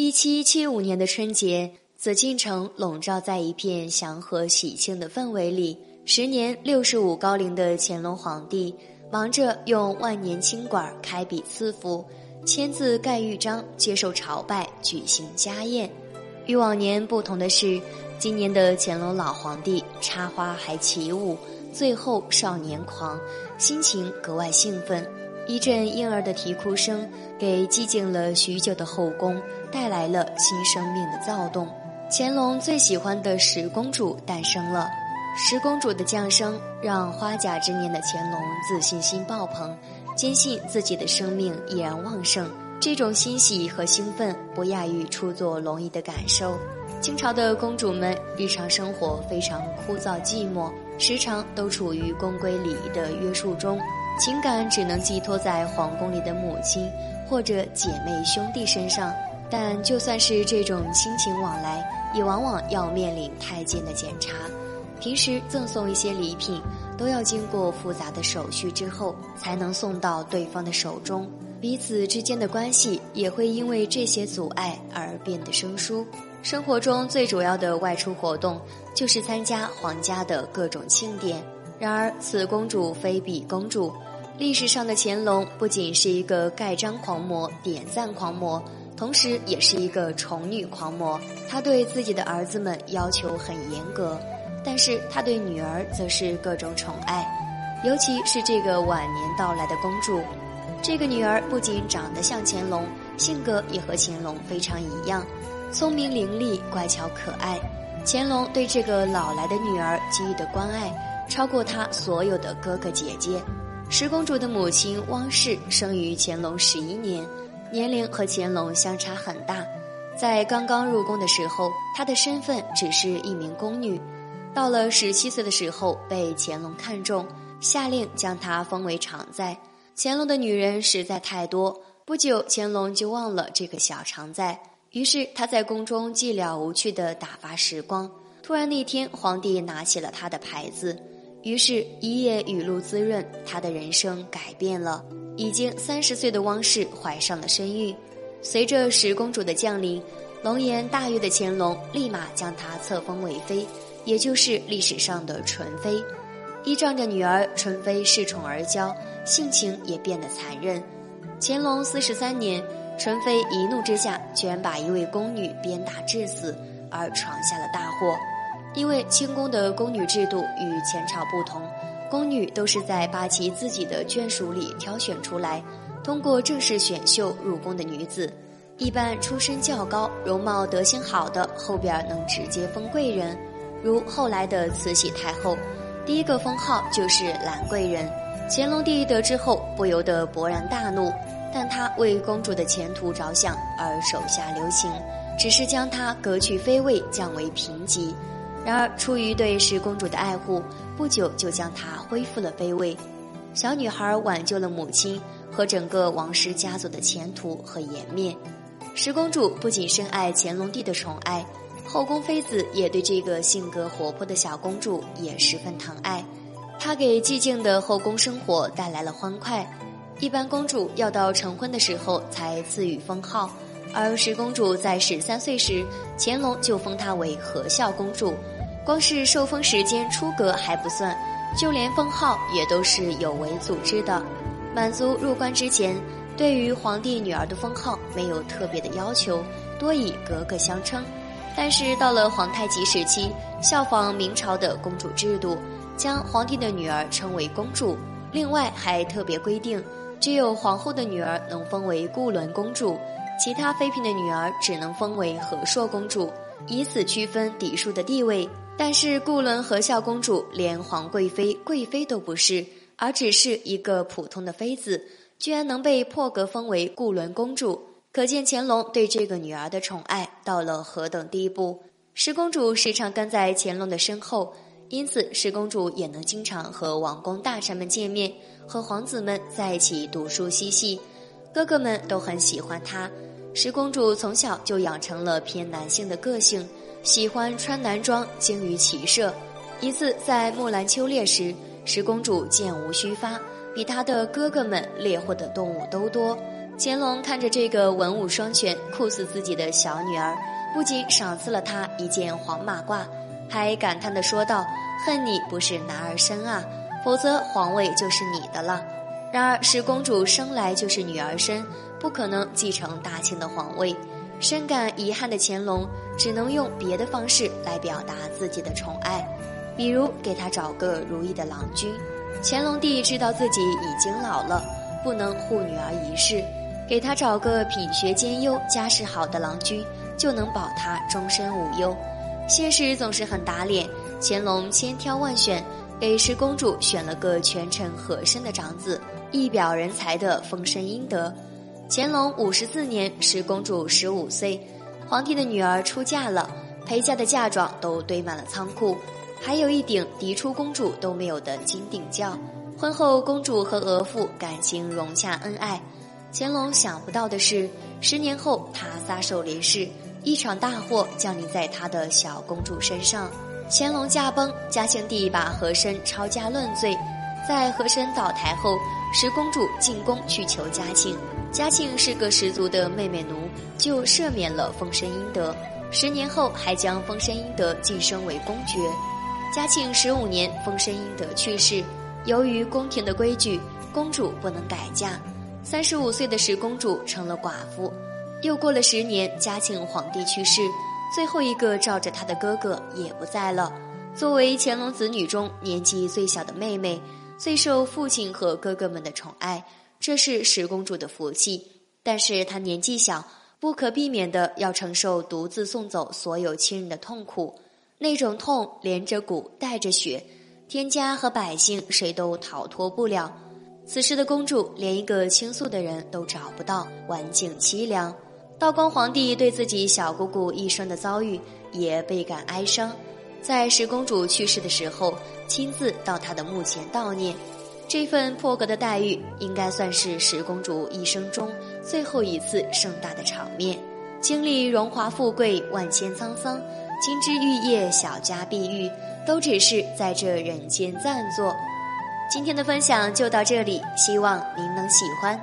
一七七五年的春节，紫禁城笼罩在一片祥和喜庆的氛围里。时年六十五高龄的乾隆皇帝，忙着用万年青管开笔赐福，签字盖玉章，接受朝拜，举行家宴。与往年不同的是，今年的乾隆老皇帝插花还起舞，最后少年狂，心情格外兴奋。一阵婴儿的啼哭声，给寂静了许久的后宫带来了新生命的躁动。乾隆最喜欢的十公主诞生了。十公主的降生，让花甲之年的乾隆自信心爆棚，坚信自己的生命依然旺盛。这种欣喜和兴奋，不亚于初作龙椅的感受。清朝的公主们日常生活非常枯燥寂寞，时常都处于宫规礼仪的约束中。情感只能寄托在皇宫里的母亲或者姐妹兄弟身上，但就算是这种亲情往来，也往往要面临太监的检查。平时赠送一些礼品，都要经过复杂的手续之后，才能送到对方的手中。彼此之间的关系也会因为这些阻碍而变得生疏。生活中最主要的外出活动，就是参加皇家的各种庆典。然而，此公主非彼公主。历史上的乾隆不仅是一个盖章狂魔、点赞狂魔，同时也是一个宠女狂魔。他对自己的儿子们要求很严格，但是他对女儿则是各种宠爱，尤其是这个晚年到来的公主。这个女儿不仅长得像乾隆，性格也和乾隆非常一样，聪明伶俐、乖巧可爱。乾隆对这个老来的女儿给予的关爱，超过他所有的哥哥姐姐。十公主的母亲汪氏生于乾隆十一年，年龄和乾隆相差很大。在刚刚入宫的时候，她的身份只是一名宫女。到了十七岁的时候，被乾隆看中，下令将她封为常在。乾隆的女人实在太多，不久乾隆就忘了这个小常在。于是他在宫中寂寥无趣地打发时光。突然那天，皇帝拿起了他的牌子。于是，一夜雨露滋润，他的人生改变了。已经三十岁的汪氏怀上了身孕，随着十公主的降临，龙颜大悦的乾隆立马将她册封为妃，也就是历史上的纯妃。依仗着女儿纯妃恃宠而骄，性情也变得残忍。乾隆四十三年，纯妃一怒之下，居然把一位宫女鞭打致死，而闯下了大祸。因为清宫的宫女制度与前朝不同，宫女都是在八旗自己的眷属里挑选出来，通过正式选秀入宫的女子，一般出身较高、容貌德行好的，后边能直接封贵人。如后来的慈禧太后，第一个封号就是兰贵人。乾隆帝得知后不由得勃然大怒，但他为公主的前途着想而手下留情，只是将她革去妃位，降为平级。然而，出于对十公主的爱护，不久就将她恢复了妃位。小女孩挽救了母亲和整个王室家族的前途和颜面。十公主不仅深爱乾隆帝的宠爱，后宫妃子也对这个性格活泼的小公主也十分疼爱。她给寂静的后宫生活带来了欢快。一般公主要到成婚的时候才赐予封号，而十公主在十三岁时，乾隆就封她为和孝公主。光是受封时间出格还不算，就连封号也都是有违组织的。满族入关之前，对于皇帝女儿的封号没有特别的要求，多以格格相称。但是到了皇太极时期，效仿明朝的公主制度，将皇帝的女儿称为公主。另外还特别规定，只有皇后的女儿能封为固伦公主，其他妃嫔的女儿只能封为和硕公主，以此区分嫡庶的地位。但是固伦和孝公主连皇贵妃、贵妃都不是，而只是一个普通的妃子，居然能被破格封为固伦公主，可见乾隆对这个女儿的宠爱到了何等地步。十公主时常跟在乾隆的身后，因此十公主也能经常和王公大臣们见面，和皇子们在一起读书嬉戏，哥哥们都很喜欢她。十公主从小就养成了偏男性的个性。喜欢穿男装，精于骑射。一次在木兰秋猎时，十公主箭无虚发，比她的哥哥们猎获的动物都多。乾隆看着这个文武双全、酷似自己的小女儿，不仅赏赐了她一件黄马褂，还感叹地说道：“恨你不是男儿身啊，否则皇位就是你的了。”然而十公主生来就是女儿身，不可能继承大清的皇位。深感遗憾的乾隆，只能用别的方式来表达自己的宠爱，比如给她找个如意的郎君。乾隆帝知道自己已经老了，不能护女儿一世，给她找个品学兼优、家世好的郎君，就能保她终身无忧。现实总是很打脸，乾隆千挑万选，给十公主选了个权臣和珅的长子，一表人才的丰绅殷德。乾隆五十四年，十公主十五岁，皇帝的女儿出嫁了，陪嫁的嫁妆都堆满了仓库，还有一顶嫡出公主都没有的金顶轿。婚后，公主和额驸感情融洽恩爱。乾隆想不到的是，十年后他撒手离世，一场大祸降临在他的小公主身上。乾隆驾崩，嘉庆帝把和珅抄家论罪，在和珅倒台后，十公主进宫去求嘉庆。嘉庆是个十足的妹妹奴，就赦免了丰绅殷德。十年后，还将丰绅殷德晋升为公爵。嘉庆十五年，丰绅殷德去世。由于宫廷的规矩，公主不能改嫁。三十五岁的十公主成了寡妇。又过了十年，嘉庆皇帝去世，最后一个罩着他的哥哥也不在了。作为乾隆子女中年纪最小的妹妹，最受父亲和哥哥们的宠爱。这是十公主的福气，但是她年纪小，不可避免的要承受独自送走所有亲人的痛苦。那种痛连着骨带着血，天家和百姓谁都逃脱不了。此时的公主连一个倾诉的人都找不到，晚景凄凉。道光皇帝对自己小姑姑一生的遭遇也倍感哀伤，在十公主去世的时候，亲自到她的墓前悼念。这份破格的待遇，应该算是十公主一生中最后一次盛大的场面。经历荣华富贵、万千沧桑，金枝玉叶、小家碧玉，都只是在这人间暂坐。今天的分享就到这里，希望您能喜欢。